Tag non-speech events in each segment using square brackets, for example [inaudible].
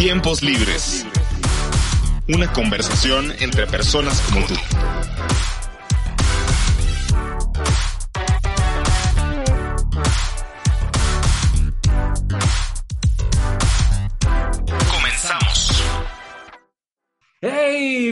Tiempos libres. Una conversación entre personas como tú.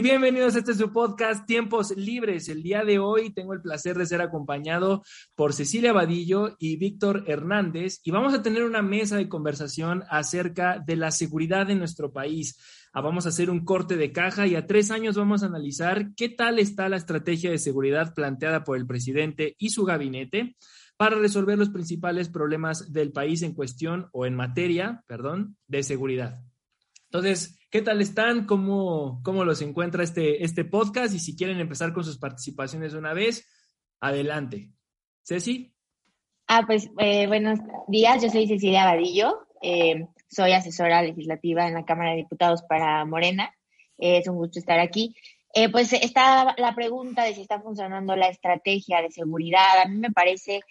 Bienvenidos a este su podcast Tiempos Libres. El día de hoy tengo el placer de ser acompañado por Cecilia Vadillo y Víctor Hernández y vamos a tener una mesa de conversación acerca de la seguridad en nuestro país. Ah, vamos a hacer un corte de caja y a tres años vamos a analizar qué tal está la estrategia de seguridad planteada por el presidente y su gabinete para resolver los principales problemas del país en cuestión o en materia, perdón, de seguridad. Entonces, ¿qué tal están? ¿Cómo, cómo los encuentra este, este podcast? Y si quieren empezar con sus participaciones una vez, adelante. Ceci. Ah, pues eh, buenos días, yo soy Cecilia Vadillo, eh, soy asesora legislativa en la Cámara de Diputados para Morena. Eh, es un gusto estar aquí. Pues está la pregunta de si está funcionando la estrategia de seguridad. A mí me parece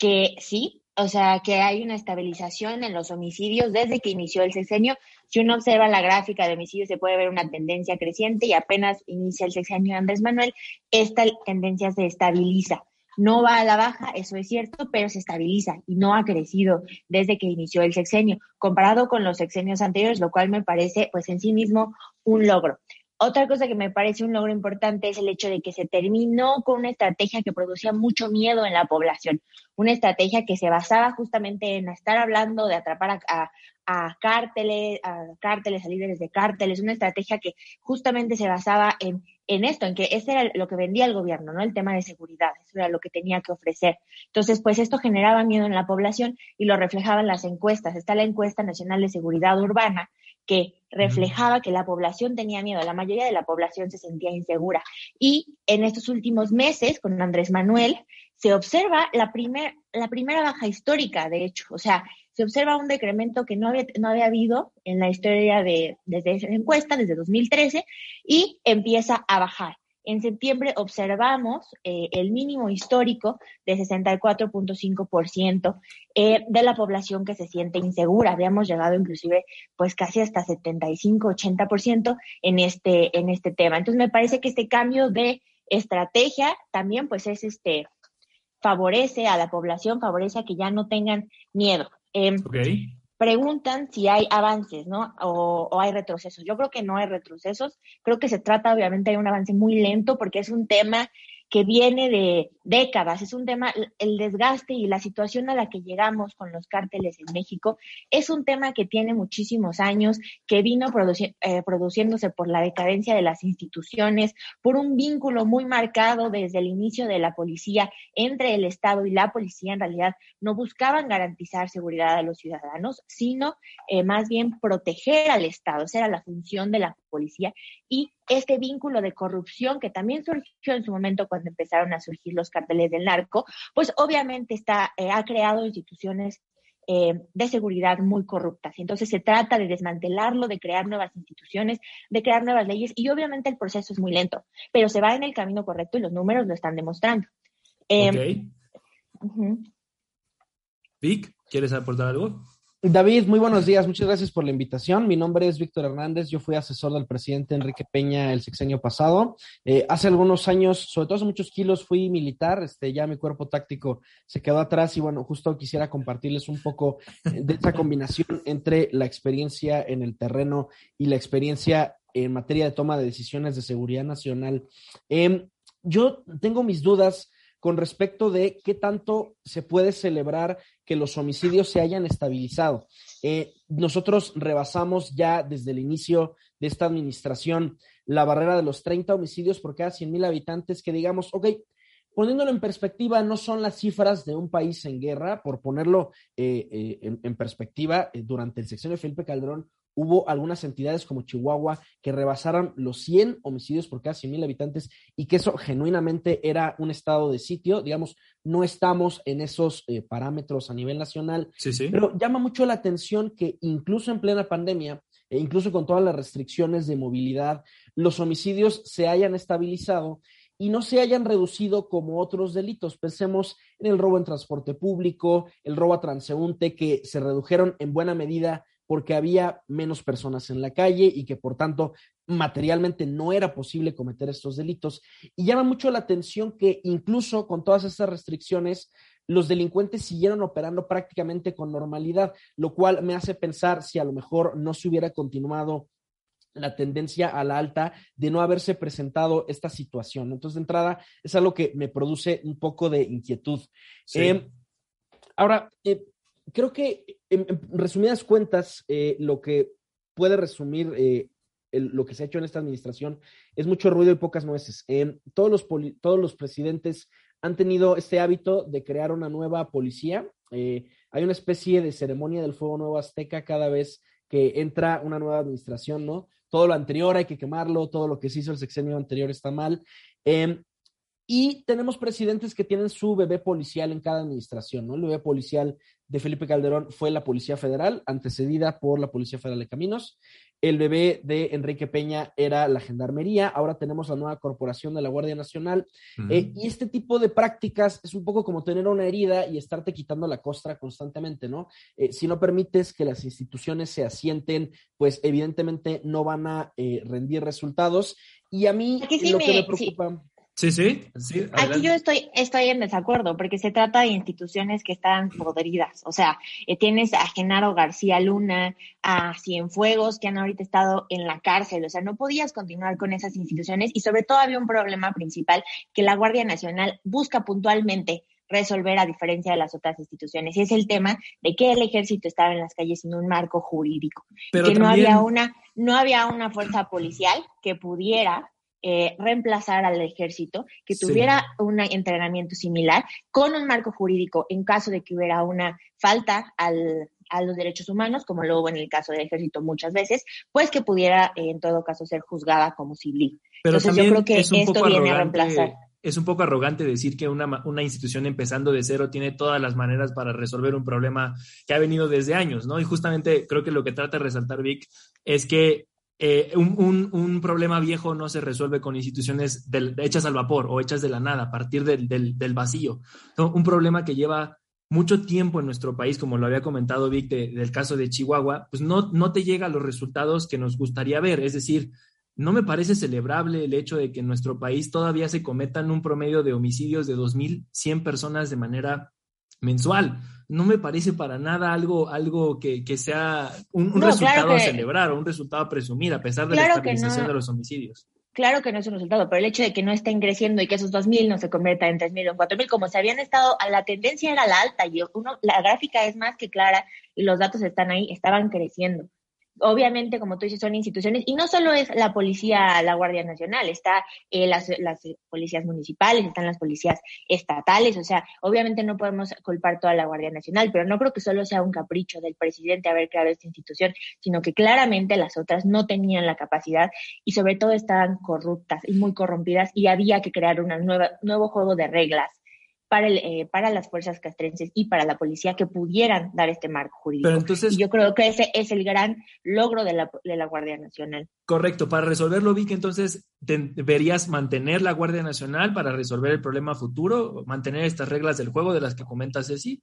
que sí, o sea, que hay una estabilización en los homicidios desde que inició el sexenio. Si uno observa la gráfica de homicidios, se puede ver una tendencia creciente y apenas inicia el sexenio de Andrés Manuel, esta tendencia se estabiliza. No va a la baja, eso es cierto, pero se estabiliza y no ha crecido desde que inició el sexenio, comparado con los sexenios anteriores, lo cual me parece, pues en sí mismo, un logro. Otra cosa que me parece un logro importante es el hecho de que se terminó con una estrategia que producía mucho miedo en la población, una estrategia que se basaba justamente en estar hablando de atrapar a, a, cárteles, a cárteles, a líderes de cárteles, una estrategia que justamente se basaba en, en esto, en que ese era lo que vendía el gobierno, ¿no? El tema de seguridad, eso era lo que tenía que ofrecer. Entonces, pues esto generaba miedo en la población y lo reflejaban las encuestas. Está la encuesta nacional de seguridad urbana que reflejaba que la población tenía miedo, la mayoría de la población se sentía insegura. Y en estos últimos meses, con Andrés Manuel, se observa la, primer, la primera baja histórica, de hecho, o sea, se observa un decremento que no había, no había habido en la historia de, desde esa encuesta, desde 2013, y empieza a bajar. En septiembre observamos eh, el mínimo histórico de 64.5% eh, de la población que se siente insegura. Habíamos llegado inclusive pues casi hasta 75-80% en este, en este tema. Entonces me parece que este cambio de estrategia también pues es este favorece a la población, favorece a que ya no tengan miedo. Ok. Preguntan si hay avances, ¿no? O, o hay retrocesos. Yo creo que no hay retrocesos. Creo que se trata, obviamente, de un avance muy lento porque es un tema que viene de décadas. Es un tema, el desgaste y la situación a la que llegamos con los cárteles en México es un tema que tiene muchísimos años, que vino produci eh, produciéndose por la decadencia de las instituciones, por un vínculo muy marcado desde el inicio de la policía entre el Estado y la policía. En realidad no buscaban garantizar seguridad a los ciudadanos, sino eh, más bien proteger al Estado. Esa era la función de la policía y este vínculo de corrupción que también surgió en su momento cuando empezaron a surgir los carteles del narco, pues obviamente está, eh, ha creado instituciones eh, de seguridad muy corruptas. Entonces se trata de desmantelarlo, de crear nuevas instituciones, de crear nuevas leyes y obviamente el proceso es muy lento, pero se va en el camino correcto y los números lo están demostrando. Eh, Ok. ujú. Vic, ¿quieres aportar algo? David, muy buenos días. Muchas gracias por la invitación. Mi nombre es Víctor Hernández. Yo fui asesor del presidente Enrique Peña el sexenio pasado. Eh, hace algunos años, sobre todo hace muchos kilos, fui militar. Este, ya mi cuerpo táctico se quedó atrás y bueno, justo quisiera compartirles un poco eh, de esa combinación entre la experiencia en el terreno y la experiencia en materia de toma de decisiones de seguridad nacional. Eh, yo tengo mis dudas con respecto de qué tanto se puede celebrar que los homicidios se hayan estabilizado. Eh, nosotros rebasamos ya desde el inicio de esta administración la barrera de los 30 homicidios por cada 100 mil habitantes, que digamos, ok, poniéndolo en perspectiva, no son las cifras de un país en guerra, por ponerlo eh, eh, en, en, perspectiva, durante el sexenio de Felipe Calderón hubo algunas entidades como Chihuahua que rebasaron los 100 homicidios por cada 100 mil habitantes y que eso genuinamente era un estado de sitio. Digamos, no estamos en esos eh, parámetros a nivel nacional, sí, sí. pero llama mucho la atención que incluso en plena pandemia, e incluso con todas las restricciones de movilidad, los homicidios se hayan estabilizado y no se hayan reducido como otros delitos. Pensemos en el robo en transporte público, el robo a transeúnte, que se redujeron en buena medida porque había menos personas en la calle y que por tanto materialmente no era posible cometer estos delitos. Y llama mucho la atención que incluso con todas estas restricciones, los delincuentes siguieron operando prácticamente con normalidad, lo cual me hace pensar si a lo mejor no se hubiera continuado la tendencia a la alta de no haberse presentado esta situación. Entonces, de entrada, es algo que me produce un poco de inquietud. Sí. Eh, ahora, eh, creo que en, resumidas cuentas, eh, lo que puede resumir eh, el, lo que se ha hecho en esta administración es mucho ruido y pocas nueces. Eh, todos, los todos los presidentes han tenido este hábito de crear una nueva policía. hay una especie de ceremonia del fuego nuevo azteca cada vez que entra una nueva administración, ¿no? Todo lo anterior hay que quemarlo, todo lo que se hizo el sexenio anterior está mal. Eh, y tenemos presidentes que tienen su bebé policial en cada administración, ¿no? El bebé policial de Felipe Calderón fue la Policía Federal, antecedida por la Policía Federal de Caminos. El bebé de Enrique Peña era la Gendarmería. Ahora tenemos la nueva corporación de la Guardia Nacional. Uh -huh. eh, y este tipo de prácticas es un poco como tener una herida y estarte quitando la costra constantemente, ¿no? Eh, si no permites que las instituciones se asienten, pues evidentemente no van a eh, rendir resultados. Y a mí sí lo me, que me preocupa. Sí. Sí, sí, sí. Aquí yo estoy, estoy en desacuerdo, porque se trata de instituciones que están podridas. O sea, eh, tienes a Genaro García Luna, a Cienfuegos, que han ahorita estado en la cárcel. O sea, no podías continuar con esas instituciones y sobre todo había un problema principal que la Guardia Nacional busca puntualmente resolver a diferencia de las otras instituciones. Y es el tema de que el ejército estaba en las calles sin un marco jurídico. Pero que también... no había una, no había una fuerza policial que pudiera eh, reemplazar al ejército, que tuviera sí. un entrenamiento similar, con un marco jurídico en caso de que hubiera una falta al, a los derechos humanos, como lo hubo en el caso del ejército muchas veces, pues que pudiera eh, en todo caso ser juzgada como civil. Pero Entonces yo creo que esto viene a reemplazar es un poco arrogante decir que una, una, institución empezando de cero tiene todas las maneras para resolver un problema que ha venido desde años, ¿no? Y justamente creo que lo que trata de resaltar Vic es que eh, un, un, problema viejo no se resuelve con instituciones hechas al vapor o hechas de la nada, a partir del, del, vacío. Un problema que lleva mucho tiempo en nuestro país, como lo había comentado Vic de, del caso de Chihuahua, pues no, no te llega a los resultados que nos gustaría ver. Es decir, no me parece celebrable el hecho de que en nuestro país todavía se cometan un promedio de homicidios de 2.100 personas de manera mensual. No me parece para nada algo, algo que, que sea un, un no, resultado claro que, a celebrar o un resultado a presumir, a pesar de claro la estabilización no, de los homicidios. Claro que no es un resultado, pero el hecho de que no estén creciendo y que esos 2.000 no se conviertan en 3.000 o en 4.000, como se habían estado, la tendencia era la alta y uno, la gráfica es más que clara y los datos están ahí, estaban creciendo obviamente, como tú dices, son instituciones, y no solo es la policía, la Guardia Nacional, está eh, las, las, policías municipales, están las policías estatales, o sea, obviamente no podemos culpar toda la Guardia Nacional, pero no creo que solo sea un capricho del presidente haber creado esta institución, sino que claramente las otras no tenían la capacidad y sobre todo estaban corruptas y muy corrompidas y había que crear un nuevo juego de reglas para, el, eh, para las fuerzas castrenses y para la policía que pudieran dar este marco jurídico. Pero entonces, y yo creo que ese es el gran logro de la, de la Guardia Nacional. Correcto, para resolverlo, vi que entonces deberías mantener la Guardia Nacional para resolver el problema futuro, mantener estas reglas del juego de las que comenta Ceci.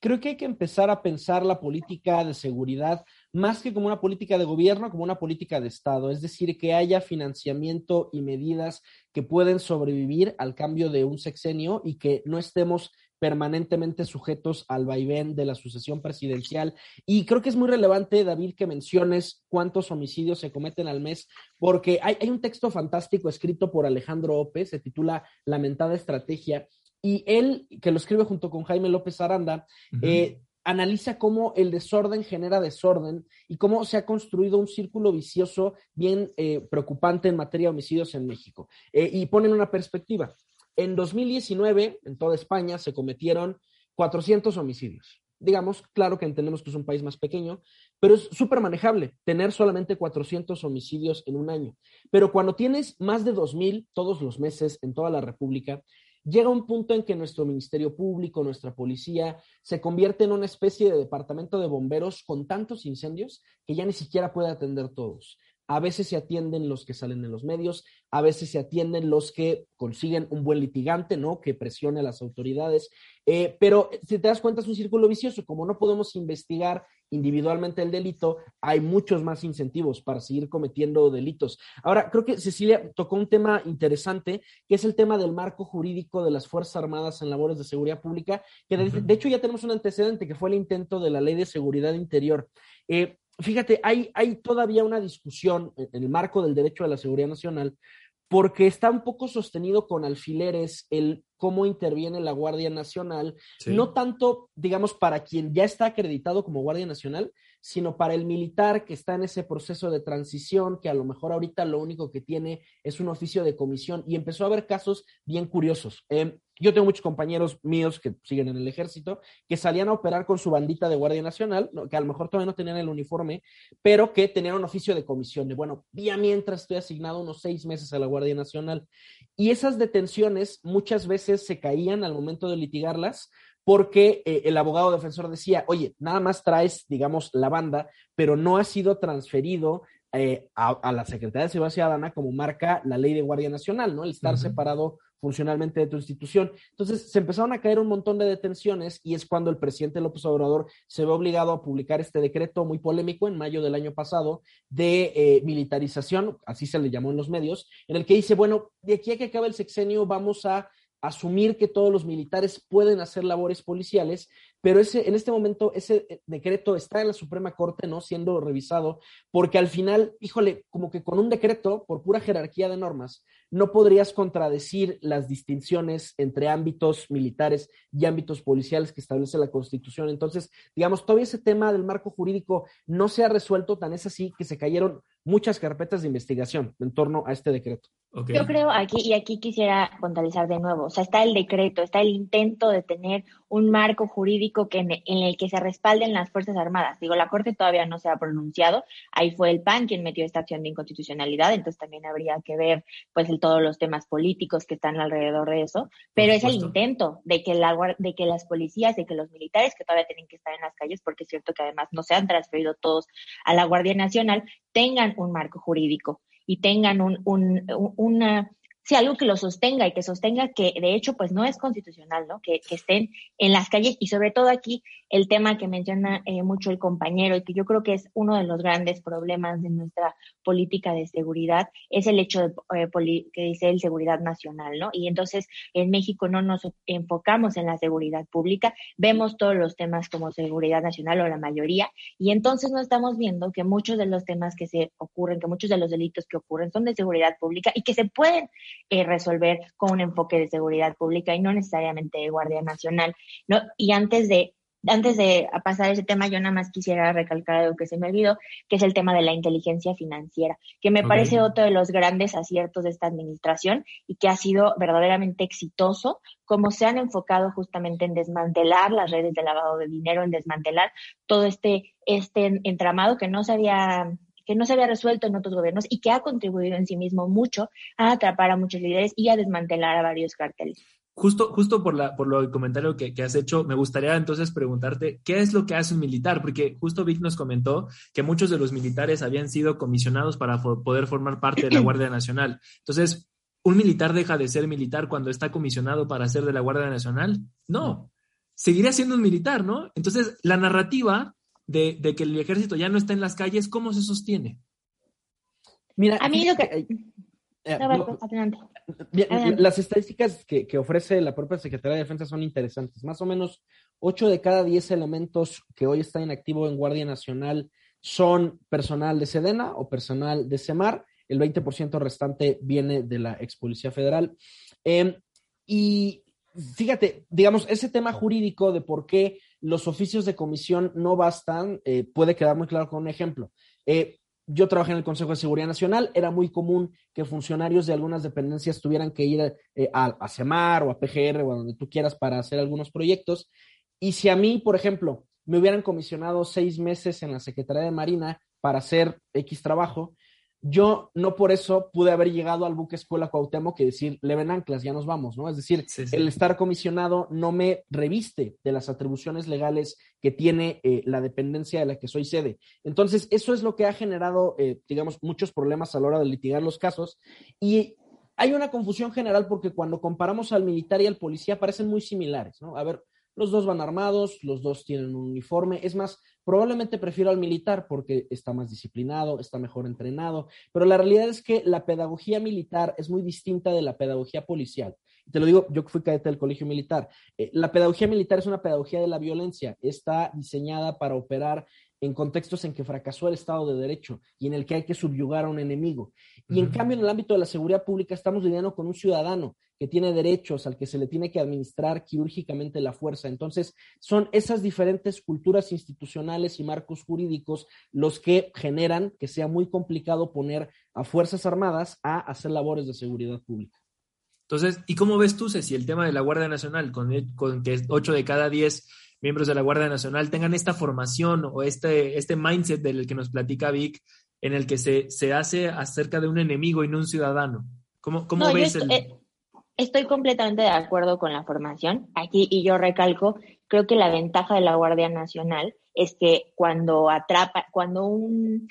Creo que hay que empezar a pensar la política de seguridad más que como una política de gobierno, como una política de Estado, es decir, que haya financiamiento y medidas que pueden sobrevivir al cambio de un sexenio y que no estemos permanentemente sujetos al vaivén de la sucesión presidencial. Y creo que es muy relevante, David, que menciones cuántos homicidios se cometen al mes, porque hay, un texto fantástico escrito por Alejandro Ope, se titula Lamentada Estrategia, y él, que lo escribe junto con Jaime López Aranda, uh -huh. eh, analiza cómo el desorden genera desorden y cómo se ha construido un círculo vicioso bien eh, preocupante en materia de homicidios en México. Eh, y ponen una perspectiva. En 2019, en toda España, se cometieron 400 homicidios. Digamos, claro que entendemos que es un país más pequeño, pero es súper manejable tener solamente 400 homicidios en un año. Pero cuando tienes más de 2.000 todos los meses en toda la República, llega un punto en que nuestro Ministerio Público, nuestra policía, se convierte en una especie de departamento de bomberos con tantos incendios que ya ni siquiera puede atender todos. A veces se atienden los que salen en los medios, a veces se atienden los que consiguen un buen litigante, ¿no? Que presione a las autoridades. Eh, pero si te das cuenta, es un círculo vicioso. Como no podemos investigar individualmente el delito, hay muchos más incentivos para seguir cometiendo delitos. Ahora, creo que Cecilia tocó un tema interesante, que es el tema del marco jurídico de las Fuerzas Armadas en labores de seguridad pública, que de, de hecho ya tenemos un antecedente, que fue el intento de la Ley de Seguridad Interior. Eh, fíjate, hay, hay todavía una discusión en el marco del derecho a la seguridad nacional porque está un poco sostenido con alfileres el cómo interviene la Guardia Nacional, sí. no tanto, digamos, para quien ya está acreditado como Guardia Nacional, sino para el militar que está en ese proceso de transición, que a lo mejor ahorita lo único que tiene es un oficio de comisión, y empezó a haber casos bien curiosos. Eh, yo tengo muchos compañeros míos que siguen en el ejército, que salían a operar con su bandita de Guardia Nacional, que a lo mejor todavía no tenían el uniforme, pero que tenían un oficio de comisión, de bueno, día mientras estoy asignado unos seis meses a la Guardia Nacional. Y esas detenciones muchas veces se caían al momento de litigarlas porque eh, el abogado defensor decía, oye, nada más traes, digamos, la banda, pero no ha sido transferido eh, a, a, la Secretaría de Seguridad Ciudadana como marca la ley de Guardia Nacional, ¿no? El estar uh -huh. separado funcionalmente de tu institución. Entonces se empezaron a caer un montón de detenciones y es cuando el presidente López Obrador se ve obligado a publicar este decreto muy polémico en mayo del año pasado de eh, militarización, así se le llamó en los medios, en el que dice, bueno, de aquí a que acabe el sexenio vamos a asumir que todos los militares pueden hacer labores policiales, pero ese, en este momento ese eh, decreto está en la Suprema Corte, ¿no? Siendo revisado, porque al final, híjole, como que con un decreto, por pura jerarquía de normas, no podrías contradecir las distinciones entre ámbitos militares y ámbitos policiales que establece la Constitución. Entonces, digamos, todavía ese tema del marco jurídico no se ha resuelto, tan es así que se cayeron muchas carpetas de investigación en torno a este decreto. Okay. Yo creo aquí, y aquí quisiera puntualizar de nuevo, o sea, está el decreto, está el intento de tener un marco jurídico que en, en, el que se respalden las Fuerzas Armadas. Digo, la Corte todavía no se ha pronunciado, ahí fue el PAN quien metió esta acción de inconstitucionalidad, entonces también habría que ver pues el, todos los temas políticos que están alrededor de eso, pero es el intento de que, la, de que las policías, de que los militares que todavía tienen que estar en las calles, porque es cierto que además no se han transferido todos a la Guardia Nacional, tengan un marco jurídico y tengan un, un, una, sí, algo que lo sostenga y que sostenga que de hecho pues no es constitucional, ¿no? Que, que estén en las calles y sobre todo aquí el tema que menciona eh, mucho el compañero y que yo creo que es uno de los grandes problemas de nuestra política de seguridad es el hecho de, eh, que dice el seguridad nacional, ¿no? Y entonces en México no nos enfocamos en la seguridad pública, vemos todos los temas como seguridad nacional o la mayoría y entonces no estamos viendo que muchos de los temas que se ocurren, que muchos de los delitos que ocurren son de seguridad pública y que se pueden eh, resolver con un enfoque de seguridad pública y no necesariamente de Guardia Nacional, ¿no? Y antes de antes de pasar ese tema, yo nada más quisiera recalcar algo que se me olvidó, que es el tema de la inteligencia financiera, que me okay. parece otro de los grandes aciertos de esta administración y que ha sido verdaderamente exitoso, como se han enfocado justamente en desmantelar las redes de lavado de dinero, en desmantelar todo este, este entramado que no se había que no se había resuelto en otros gobiernos y que ha contribuido en sí mismo mucho a atrapar a muchos líderes y a desmantelar a varios cárteles. Justo, justo por, la, por lo el comentario que, que, has hecho, me gustaría entonces preguntarte, ¿qué es lo que hace un militar? Porque justo Vic nos comentó que muchos de los militares habían sido comisionados para poder formar parte de la [clears throat] Guardia Nacional. Entonces, ¿un militar deja de ser militar cuando está comisionado para ser de la Guardia Nacional? No, seguiría siendo un militar, ¿no? Entonces, la narrativa de, de que el ejército ya no está en las calles, ¿cómo se sostiene? Mira, a mí lo que... Eh, no, Bien, las estadísticas que, que, ofrece la propia Secretaría de Defensa son interesantes. Más o menos 8 de cada 10 elementos que hoy están en activo en Guardia Nacional son personal de Sedena o personal de Semar. El 20% restante viene de la ex Policía Federal. Eh, y fíjate, digamos, ese tema jurídico de por qué los oficios de comisión no bastan, eh, puede quedar muy claro con un ejemplo. Eh, yo trabajé en el Consejo de Seguridad Nacional, era muy común que funcionarios de algunas dependencias tuvieran que ir eh, a, a CEMAR o a PGR o a donde tú quieras para hacer algunos proyectos. Y si a mí, por ejemplo, me hubieran comisionado seis meses en la Secretaría de Marina para hacer X trabajo, yo no por eso pude haber llegado al buque escuela Cuauhtémoc que decir, le ven anclas, ya nos vamos, ¿no? Es decir, el estar comisionado no me reviste de las atribuciones legales que tiene eh, la dependencia de la que soy sede. Entonces, eso es lo que ha generado, eh, digamos, muchos problemas a la hora de litigar los casos. Y hay una confusión general porque cuando comparamos al militar y al policía parecen muy similares, ¿no? A ver, los dos van armados, los dos tienen un uniforme. Es más, probablemente prefiero al militar porque está más disciplinado, está mejor entrenado, pero la realidad es que la pedagogía militar es muy distinta de la pedagogía policial. Te lo digo, yo que fui cadete del colegio militar. Eh, la pedagogía militar es una pedagogía de la violencia. Está diseñada para operar en contextos en que fracasó el Estado de Derecho y en el que hay que subyugar a un enemigo. Y en cambio, en el ámbito de la seguridad pública estamos lidiando con un ciudadano que tiene derechos, al que se le tiene que administrar quirúrgicamente la fuerza. Entonces, son esas diferentes culturas institucionales y marcos jurídicos los que generan que sea muy complicado poner a Fuerzas Armadas a hacer labores de seguridad pública. Entonces, ¿y cómo ves tú, Ceci, el tema de la Guardia Nacional, con, con que 8 de cada 10 miembros de la Guardia Nacional tengan esta formación o este, este mindset del que nos platica Vic, en el que se, se hace acerca de un enemigo y no un ciudadano. ¿Cómo, cómo ves estoy, el... estoy completamente de acuerdo con la formación. Aquí, y yo recalco, creo que la ventaja de la Guardia Nacional es que cuando atrapa, cuando un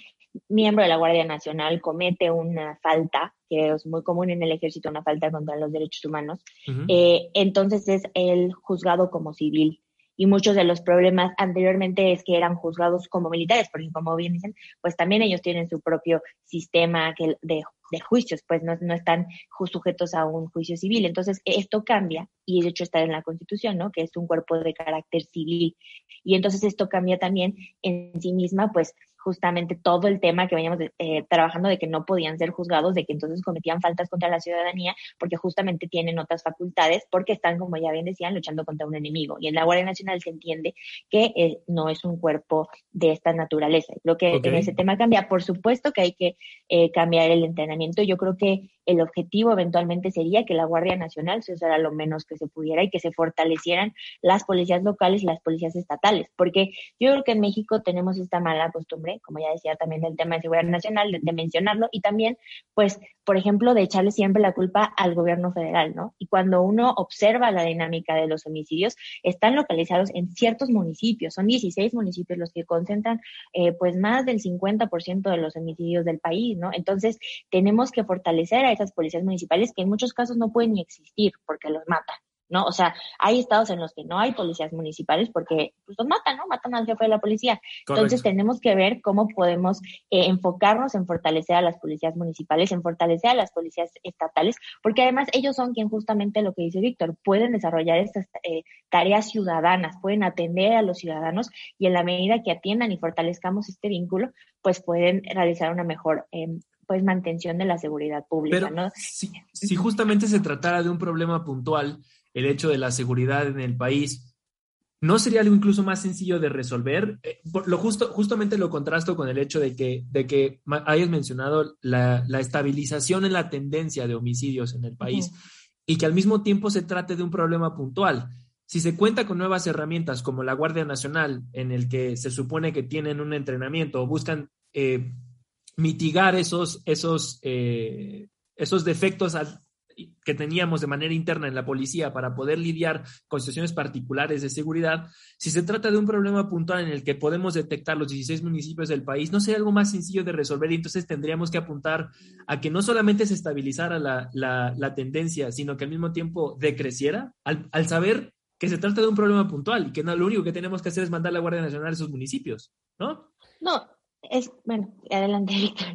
miembro de la Guardia Nacional comete una falta, que es muy común en el ejército, una falta contra los derechos humanos, eh, entonces es el juzgado como civil y muchos de los problemas anteriormente es que eran juzgados como militares, porque como bien dicen, pues también ellos tienen su propio sistema que de, de juicios, pues no, no están sujetos a un juicio civil. Entonces, esto cambia, y de hecho está en la Constitución, ¿no? Que es un cuerpo de carácter civil. Y entonces esto cambia también en sí misma, pues justamente todo el tema que veníamos eh, trabajando de que no podían ser juzgados, de que entonces cometían faltas contra la ciudadanía, porque justamente tienen otras facultades, porque están, como ya bien decían, luchando contra un enemigo. Y en la Guardia Nacional se entiende que eh, no es un cuerpo de esta naturaleza. Creo que en ese tema cambia. Por supuesto que hay que eh, cambiar el entrenamiento. Yo creo que el objetivo eventualmente sería que la Guardia Nacional se usara lo menos que se pudiera y que se fortalecieran las policías locales y las policías estatales, porque yo creo que en México tenemos esta mala costumbre, como ya decía también del tema de seguridad nacional, de, mencionarlo, y también, pues, por ejemplo, de echarle siempre la culpa al gobierno federal, ¿no? Y cuando uno observa la dinámica de los homicidios, están localizados en ciertos municipios, son 16 municipios los que concentran, eh, pues, más del 50% de los homicidios del país, ¿no? Entonces, tenemos que fortalecer a esas policías municipales que en muchos casos no pueden ni existir porque los matan. ¿no? O sea, hay estados en los que no hay policías municipales porque pues, los matan, ¿no? Matan al jefe de la policía. Entonces tenemos que ver cómo podemos eh, enfocarnos en fortalecer a las policías municipales, en fortalecer a las policías estatales, porque además ellos son quien justamente lo que dice Víctor, pueden desarrollar estas eh, tareas ciudadanas, pueden atender a los ciudadanos y en la medida que atiendan y fortalezcamos este vínculo, pues pueden realizar una mejor em, pues mantención de la seguridad pública, ¿no? Si, si, justamente se tratara de un problema puntual, el hecho de la seguridad en el país, ¿no sería algo incluso más sencillo de resolver? Eh, lo justo, justamente lo contrasto con el hecho de que, de que hayas mencionado la, la estabilización en la tendencia de homicidios en el país y que al mismo tiempo se trate de un problema puntual. Si se cuenta con nuevas herramientas como la Guardia Nacional, en el que se supone que tienen un entrenamiento o buscan eh, mitigar esos, esos, eh, esos defectos que teníamos de manera interna en la policía para poder lidiar con situaciones particulares de seguridad, si se trata de un problema puntual en el que podemos detectar los 16 municipios del país, no sería algo más sencillo de resolver y entonces tendríamos que apuntar a que no solamente se estabilizara la, la, tendencia, sino que al mismo tiempo decreciera, al, al, saber que se trata de un problema puntual y que no, lo único que tenemos que hacer es mandar la Guardia Nacional a esos municipios, ¿no? No, es, bueno, adelante, Víctor.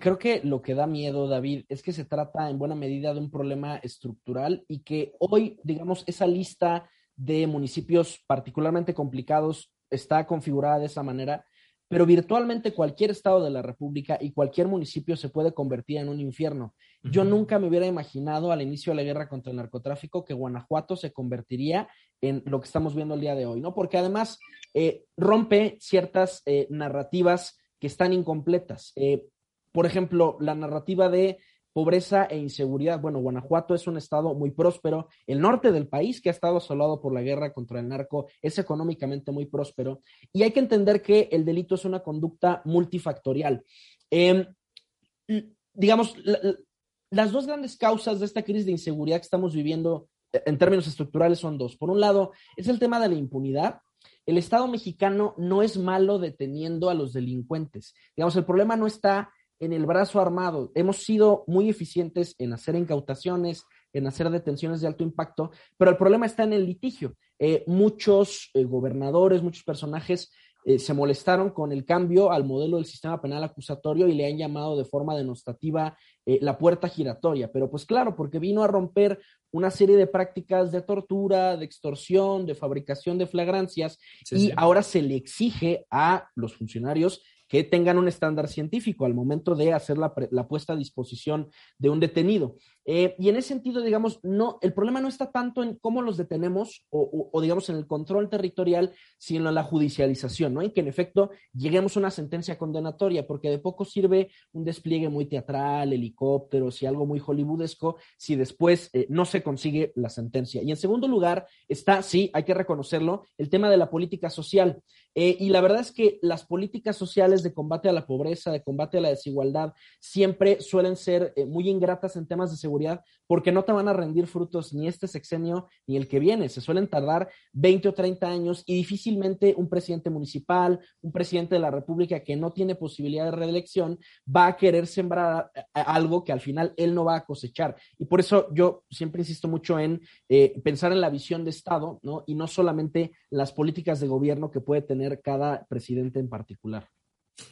Creo que lo que da miedo, David, es que se trata en buena medida de un problema estructural y que hoy, digamos, esa lista de municipios particularmente complicados está configurada de esa manera, pero virtualmente cualquier estado de la República y cualquier municipio se puede convertir en un infierno. Yo nunca me hubiera imaginado al inicio de la guerra contra el narcotráfico que Guanajuato se convertiría en lo que estamos viendo el día de hoy, ¿no? Porque además eh, rompe ciertas eh, narrativas que están incompletas. Eh, por ejemplo, la narrativa de pobreza e inseguridad. Bueno, Guanajuato es un estado muy próspero. El norte del país, que ha estado asolado por la guerra contra el narco, es económicamente muy próspero. Y hay que entender que el delito es una conducta multifactorial. Em, digamos, las dos grandes causas de esta crisis de inseguridad que estamos viviendo eh, en términos estructurales son dos. Por un lado, es el tema de la impunidad. El Estado mexicano no es malo deteniendo a los delincuentes. Digamos, el problema no está en el brazo armado. Hemos sido muy eficientes en hacer incautaciones, en hacer detenciones de alto impacto, pero el problema está en el litigio. Eh, muchos eh, gobernadores, muchos personajes eh, se molestaron con el cambio al modelo del sistema penal acusatorio y le han llamado de forma denostativa la puerta giratoria. Pero pues claro, porque vino a romper una serie de prácticas de tortura, de extorsión, de fabricación de flagrancias y ahora se le exige a los funcionarios que tengan un estándar científico al momento de hacer la, puesta a disposición de un detenido. Eh, y en ese sentido, digamos, no, el problema no está tanto en cómo los detenemos o, digamos, en el control territorial, sino en la judicialización, ¿no? En que en efecto lleguemos a una sentencia condenatoria, porque de poco sirve un despliegue muy teatral, helicópteros y algo muy hollywoodesco si después eh, no se consigue la sentencia. Y en segundo lugar está, sí, hay que reconocerlo, el tema de la política social. Eh, y la verdad es que las políticas sociales de combate a la pobreza, de combate a la desigualdad, siempre suelen ser muy ingratas en temas de seguridad porque no te van a rendir frutos ni este sexenio ni el que viene. Se suelen tardar 20 o 30 años y difícilmente un presidente municipal, un presidente de la República que no tiene posibilidad de reelección va a querer sembrar eh, algo que al final él no va a cosechar. Y por eso yo siempre insisto mucho en pensar en la visión de Estado, ¿no? Y no solamente las políticas de gobierno que puede tener cada presidente en particular.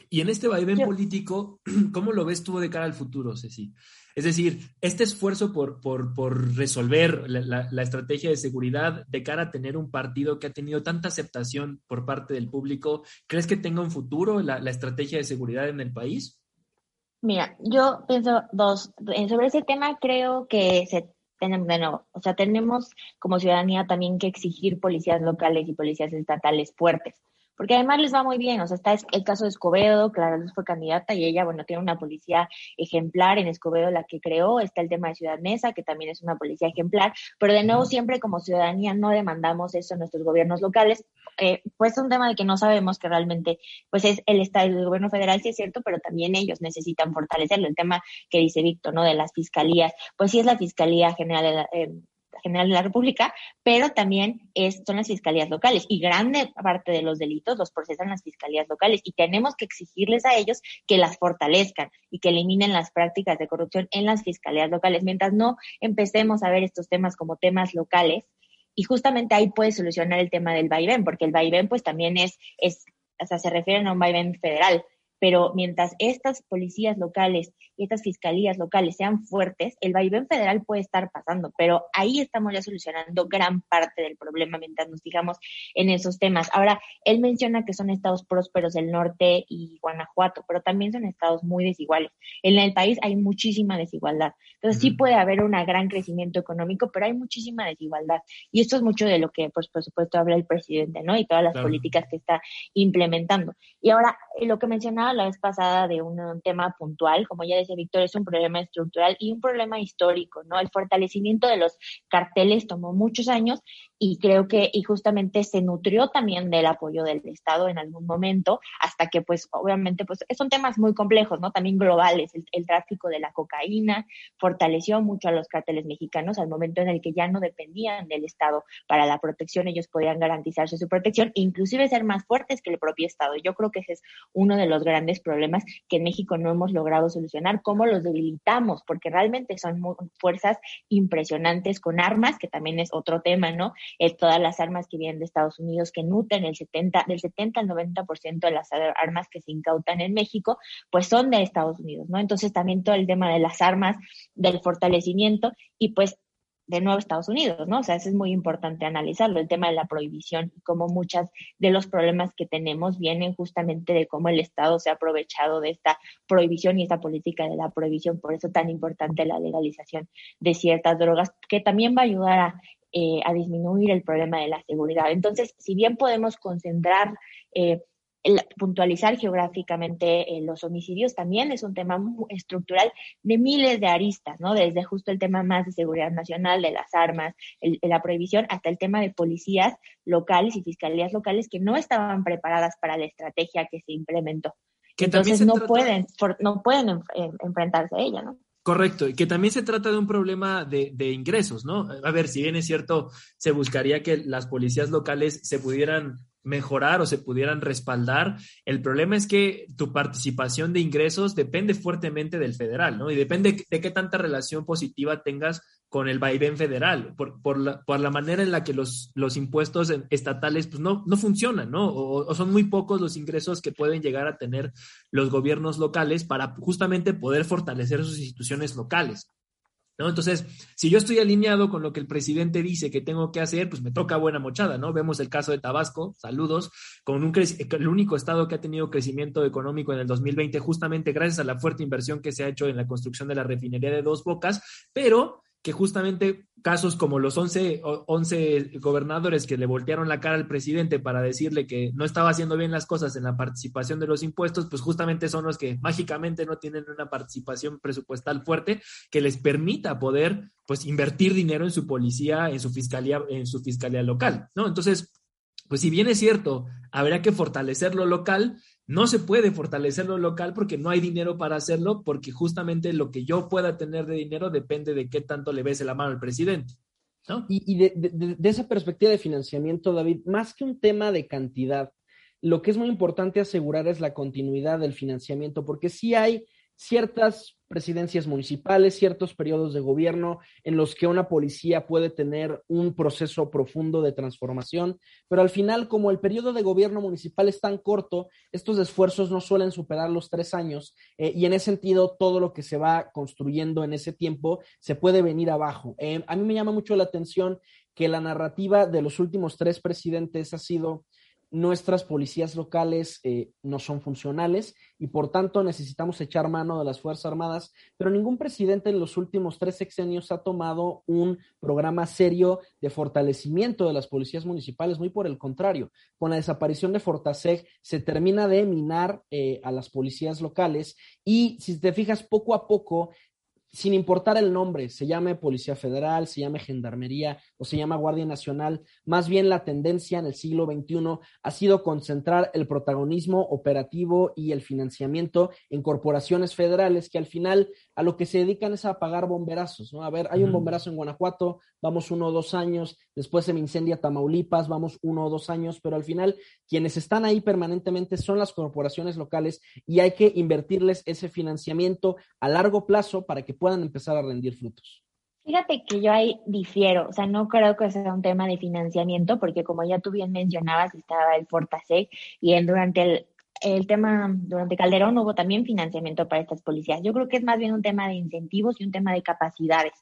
Y en este vaivén político, [clears throat] ¿cómo lo ves tú de cara al futuro, Ceci? Es decir, este esfuerzo por, por, resolver la, estrategia de seguridad de cara a tener un partido que ha tenido tanta aceptación por parte del público, ¿crees que tenga un futuro la, estrategia de seguridad en el país? Mira, yo pienso dos. Sobre ese tema creo que se tenemos de nuevo, o sea, tenemos como ciudadanía también que exigir policías locales y policías estatales fuertes porque además les va muy bien, o sea, está el caso de Escobedo, Clara Luz fue candidata y ella, bueno, tiene una policía ejemplar en Escobedo, la que creó, está el tema de Ciudad Mesa, que también es una policía ejemplar, pero de nuevo siempre como ciudadanía no demandamos eso en nuestros gobiernos locales, eh, pues es un tema de que no sabemos que realmente, pues es el Estado el gobierno federal, sí es cierto, pero también ellos necesitan fortalecerlo, el tema que dice Víctor, ¿no? De las fiscalías, pues sí es la Fiscalía General de la, eh, General de la República, pero también son las fiscalías locales y grande parte de los delitos los procesan las fiscalías locales y tenemos que exigirles a ellos que las fortalezcan y que eliminen las prácticas de corrupción en las fiscalías locales. Mientras no empecemos a ver estos temas como temas locales, y justamente ahí puede solucionar el tema del vaivén, porque el vaivén pues también es, es o sea, se refieren a un vaivén federal, pero mientras estas policías locales y estas fiscalías locales sean fuertes, el vaivén federal puede estar pasando, pero ahí estamos ya solucionando gran parte del problema mientras nos fijamos en esos temas. Ahora, él menciona que son estados prósperos el norte y Guanajuato, pero también son estados muy desiguales. En el país hay muchísima desigualdad. Entonces, sí puede haber un gran crecimiento económico, pero hay muchísima desigualdad. Y esto es mucho de lo que, pues, por supuesto, habla el presidente, ¿no? Y todas las políticas que está implementando. Y ahora, lo que mencionaba la vez pasada de un, tema puntual, como ya decía Víctor, es un problema estructural y un problema histórico, ¿no? El fortalecimiento de los carteles tomó muchos años y creo que y justamente se nutrió también del apoyo del Estado en algún momento, hasta que pues obviamente pues son temas muy complejos, ¿no? También globales, el, tráfico de la cocaína fortaleció mucho a los carteles mexicanos al momento en el que ya no dependían del Estado para la protección, ellos podían garantizarse su protección, inclusive ser más fuertes que el propio Estado. Yo creo que ese es uno de los grandes problemas que en México no hemos logrado solucionar, cómo los debilitamos, porque realmente son fuerzas impresionantes con armas, que también es otro tema, ¿no? todas las armas que vienen de Estados Unidos, que nutren el 70, del 70 al 90% de las armas que se incautan en México, pues son de Estados Unidos, ¿no? Entonces también todo el tema de las armas, del fortalecimiento y pues de nuevo Estados Unidos, ¿no? O sea, eso es muy importante analizarlo, el tema de la prohibición y cómo muchas de los problemas que tenemos vienen justamente de cómo el Estado se ha aprovechado de esta prohibición y esta política de la prohibición, por eso tan importante la legalización de ciertas drogas, que también va a ayudar a eh, a disminuir el problema de la seguridad. Entonces, si bien podemos concentrar eh, puntualizar geográficamente eh, los homicidios también es un tema estructural de miles de aristas, ¿no? Desde justo el tema más de seguridad nacional, de las armas, la prohibición, hasta el tema de policías locales y fiscalías locales que no estaban preparadas para la estrategia que se implementó. Que Entonces no, pueden, no pueden enfrentarse a ella, ¿no? Correcto, y que también se trata de un problema de, de, ingresos, ¿no? A ver, si bien es cierto, se buscaría que las policías locales se pudieran mejorar o se pudieran respaldar. El problema es que tu participación de ingresos depende fuertemente del federal, ¿no? Y depende de qué tanta relación positiva tengas con el vaivén federal, por, por, la, por la manera en la que los, los impuestos estatales pues no, no funcionan, ¿no? O, o, son muy pocos los ingresos que pueden llegar a tener los gobiernos locales para justamente poder fortalecer sus instituciones locales. ¿No? Entonces, si yo estoy alineado con lo que el presidente dice que tengo que hacer, pues me toca buena mochada, ¿no? Vemos el caso de Tabasco, saludos, con un el único estado que ha tenido crecimiento económico en el 2020, justamente gracias a la fuerte inversión que se ha hecho en la construcción de la refinería de Dos Bocas, pero que justamente casos como los 11, 11 gobernadores que le voltearon la cara al presidente para decirle que no estaba haciendo bien las cosas en la participación de los impuestos, pues justamente son los que mágicamente no tienen una participación presupuestal fuerte que les permita poder pues invertir dinero en su policía, en su fiscalía, en su fiscalía local, ¿no? Entonces, pues si bien es cierto, habrá que fortalecer lo local, no se puede fortalecer lo local porque no hay dinero para hacerlo, porque justamente lo que yo pueda tener de dinero depende de qué tanto le bese la mano al presidente. Y, de, esa perspectiva de financiamiento, David, más que un tema de cantidad, lo que es muy importante asegurar es la continuidad del financiamiento, porque sí hay ciertas presidencias municipales, ciertos periodos de gobierno en los que una policía puede tener un proceso profundo de transformación, pero al final, como el periodo de gobierno municipal es tan corto, estos esfuerzos no suelen superar los tres años eh, y en ese sentido todo lo que se va construyendo en ese tiempo se puede venir abajo. Eh, a mí me llama mucho la atención que la narrativa de los últimos tres presidentes ha sido nuestras policías locales eh, no son funcionales y por tanto necesitamos echar mano de las Fuerzas Armadas, pero ningún presidente en los últimos tres sexenios ha tomado un programa serio de fortalecimiento de las policías municipales, muy por el contrario, con la desaparición de Fortaseg se termina de minar eh, a las policías locales y si te fijas poco a poco sin importar el nombre, se llame Policía Federal, se llame Gendarmería o se llama Guardia Nacional, más bien la tendencia en el siglo XXI ha sido concentrar el protagonismo operativo y el financiamiento en corporaciones federales que al final a lo que se dedican es a pagar bomberazos, ¿no? A ver, hay un bomberazo en Guanajuato, vamos uno o dos años, después se me incendia Tamaulipas, vamos uno o dos años, pero al final quienes están ahí permanentemente son las corporaciones locales y hay que invertirles ese financiamiento a largo plazo para que puedan empezar a rendir frutos. Fíjate que yo ahí difiero, o sea, no creo que sea un tema de financiamiento, porque como ya tú bien mencionabas, estaba el Fortasec y en, durante el, el tema, durante Calderón hubo también financiamiento para estas policías. Yo creo que es más bien un tema de incentivos y un tema de capacidades.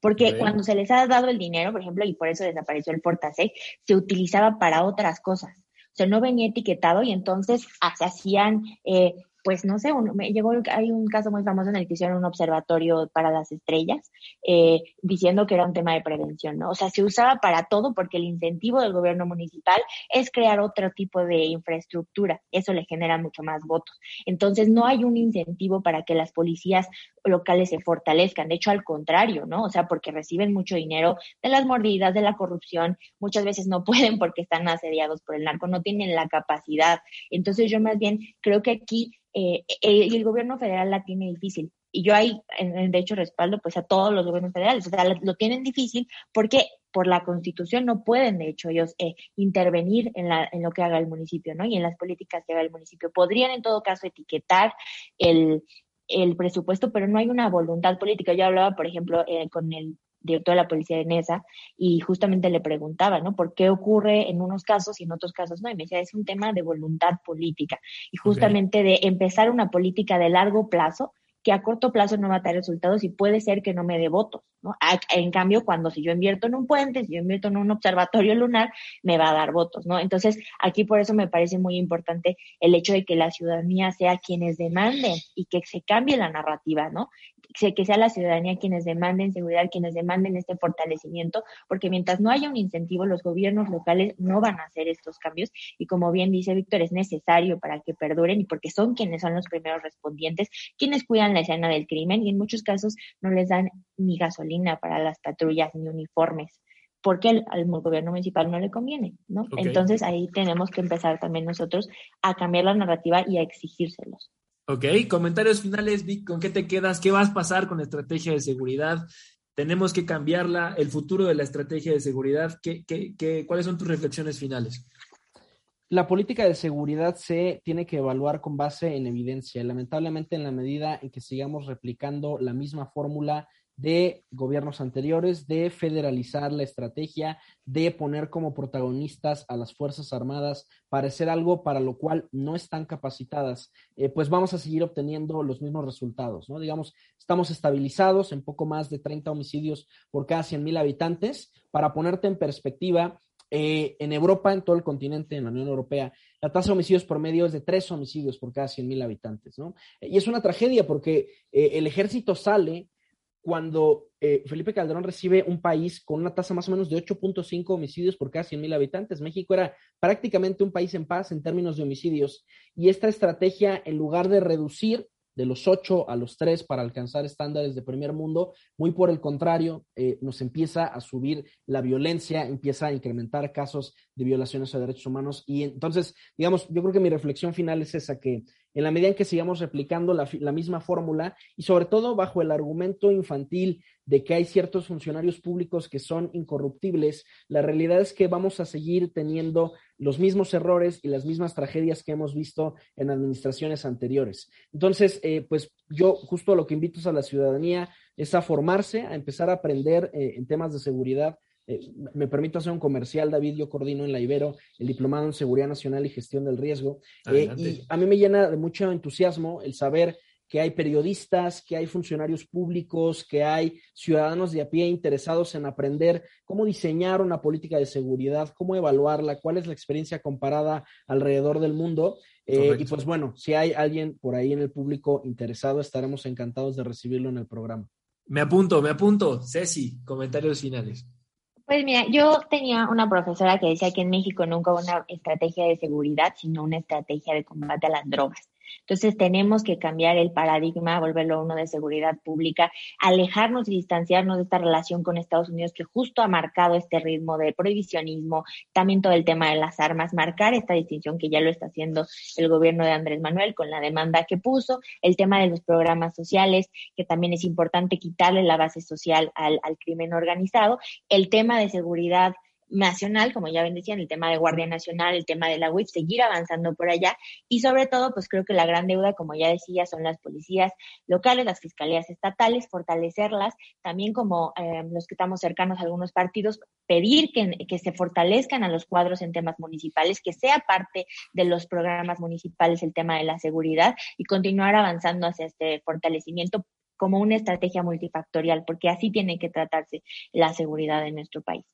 Porque cuando se les ha dado el dinero, por ejemplo, y por eso desapareció el Fortasec, se utilizaba para otras cosas. O sea, no venía etiquetado y entonces se hacían eh, pues no sé, me llegó, hay un caso muy famoso en el que hicieron un observatorio para las estrellas, eh, diciendo que era un tema de prevención, ¿no? O sea, se usaba para todo porque el incentivo del gobierno municipal es crear otro tipo de infraestructura, eso le genera mucho más votos. Entonces, no hay un incentivo para que las policías locales se fortalezcan, de hecho, al contrario, ¿no? O sea, porque reciben mucho dinero de las mordidas, de la corrupción, muchas veces no pueden porque están asediados por el narco, no tienen la capacidad. Entonces, yo más bien creo que aquí eh, eh, y el gobierno federal la tiene difícil. Y yo ahí, de hecho, respaldo pues a todos los gobiernos federales. O sea, lo, tienen difícil porque por la constitución no pueden, de hecho, ellos eh, intervenir en, la, en lo que haga el municipio, ¿no? Y en las políticas que haga el municipio. Podrían, en todo caso, etiquetar el, el presupuesto, pero no hay una voluntad política. Yo hablaba, por ejemplo, con el director de la policía de Nesa, y justamente le preguntaba, ¿no? ¿Por qué ocurre en unos casos y en otros casos no? Y me decía, es un tema de voluntad política y justamente de empezar una política de largo plazo que a corto plazo no va a dar resultados y puede ser que no me dé votos, ¿no? En cambio, cuando si yo invierto en un puente, si yo invierto en un observatorio lunar, me va a dar votos, ¿no? Entonces, aquí por eso me parece muy importante el hecho de que la ciudadanía sea quienes demanden y que se cambie la narrativa, ¿no? que sea la ciudadanía quienes demanden seguridad, quienes demanden este fortalecimiento, porque mientras no haya un incentivo, los gobiernos locales no van a hacer estos cambios y como bien dice Víctor, es necesario para que perduren y porque son quienes son los primeros respondientes, quienes cuidan la escena del crimen y en muchos casos no les dan ni gasolina para las patrullas ni uniformes porque al, gobierno municipal no le conviene, ¿no? Entonces ahí tenemos que empezar también nosotros a cambiar la narrativa y a exigírselos. Ok, comentarios finales, Vic, ¿con qué te quedas? ¿Qué vas a pasar con la estrategia de seguridad? ¿Tenemos que cambiarla? ¿El futuro de la estrategia de seguridad? ¿Qué, qué, qué, cuáles son tus reflexiones finales? La política de seguridad se tiene que evaluar con base en evidencia. Lamentablemente, en la medida en que sigamos replicando la misma fórmula de gobiernos anteriores, de federalizar la estrategia, de poner como protagonistas a las Fuerzas Armadas para hacer algo para lo cual no están capacitadas, eh, pues vamos a seguir obteniendo los mismos resultados, ¿no? Digamos, estamos estabilizados en poco más de 30 homicidios por cada 100 mil habitantes. Para ponerte en perspectiva, eh, en Europa, en todo el continente, en la Unión Europea, la tasa de homicidios promedio es de tres homicidios por cada 100 mil habitantes, ¿no? Y es una tragedia porque eh, el ejército sale cuando eh, Felipe Calderón recibe un país con una tasa más o menos de 8.5 homicidios por cada 100 mil habitantes. México era prácticamente un país en paz en términos de homicidios. Y esta estrategia, en lugar de reducir de los 8 a los 3 para alcanzar estándares de primer mundo, muy por el contrario, eh, nos empieza a subir la violencia, empieza a incrementar casos de violaciones a derechos humanos. Y entonces, digamos, yo creo que mi reflexión final es esa, que en la medida en que sigamos replicando la, misma fórmula y sobre todo bajo el argumento infantil de que hay ciertos funcionarios públicos que son incorruptibles, la realidad es que vamos a seguir teniendo los mismos errores y las mismas tragedias que hemos visto en administraciones anteriores. Entonces, eh, pues yo justo lo que invito a la ciudadanía es a formarse, a empezar a aprender eh, en temas de seguridad eh, me permito hacer un comercial, David, yo coordino en la Ibero el Diplomado en Seguridad Nacional y Gestión del Riesgo. Eh, y a mí me llena de mucho entusiasmo el saber que hay periodistas, que hay funcionarios públicos, que hay ciudadanos de a pie interesados en aprender cómo diseñar una política de seguridad, cómo evaluarla, cuál es la experiencia comparada alrededor del mundo. Eh, y pues bueno, si hay alguien por ahí en el público interesado, estaremos encantados de recibirlo en el programa. Me apunto, me apunto. Ceci, comentarios finales. Pues mira, yo tenía una profesora que decía que en México nunca hubo una estrategia de seguridad, sino una estrategia de combate a las drogas. Entonces tenemos que cambiar el paradigma, volverlo uno de seguridad pública, alejarnos y distanciarnos de esta relación con Estados Unidos que justo ha marcado este ritmo de prohibicionismo, también todo el tema de las armas, marcar esta distinción que ya lo está haciendo el gobierno de Andrés Manuel con la demanda que puso, el tema de los programas sociales, que también es importante quitarle la base social al, al crimen organizado, el tema de seguridad nacional, como ya ven decían, el tema de Guardia Nacional, el tema de la UIF, seguir avanzando por allá y sobre todo, pues creo que la gran deuda, como ya decía, son las policías locales, las fiscalías estatales, fortalecerlas, también como eh, los que estamos cercanos a algunos partidos, pedir que, que se fortalezcan a los cuadros en temas municipales, que sea parte de los programas municipales el tema de la seguridad y continuar avanzando hacia este fortalecimiento como una estrategia multifactorial, porque así tiene que tratarse la seguridad en nuestro país.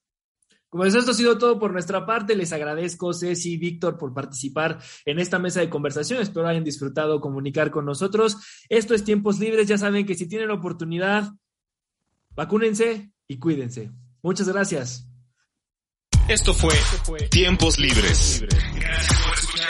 Como eso, esto ha sido todo por nuestra parte. Les agradezco, Ceci y Víctor, por participar en esta mesa de conversación. Espero hayan disfrutado comunicar con nosotros. Esto es Tiempos Libres. Ya saben que si tienen oportunidad, vacúnense y cuídense. Muchas gracias. Esto fue Tiempos Libres. Gracias por escucharnos.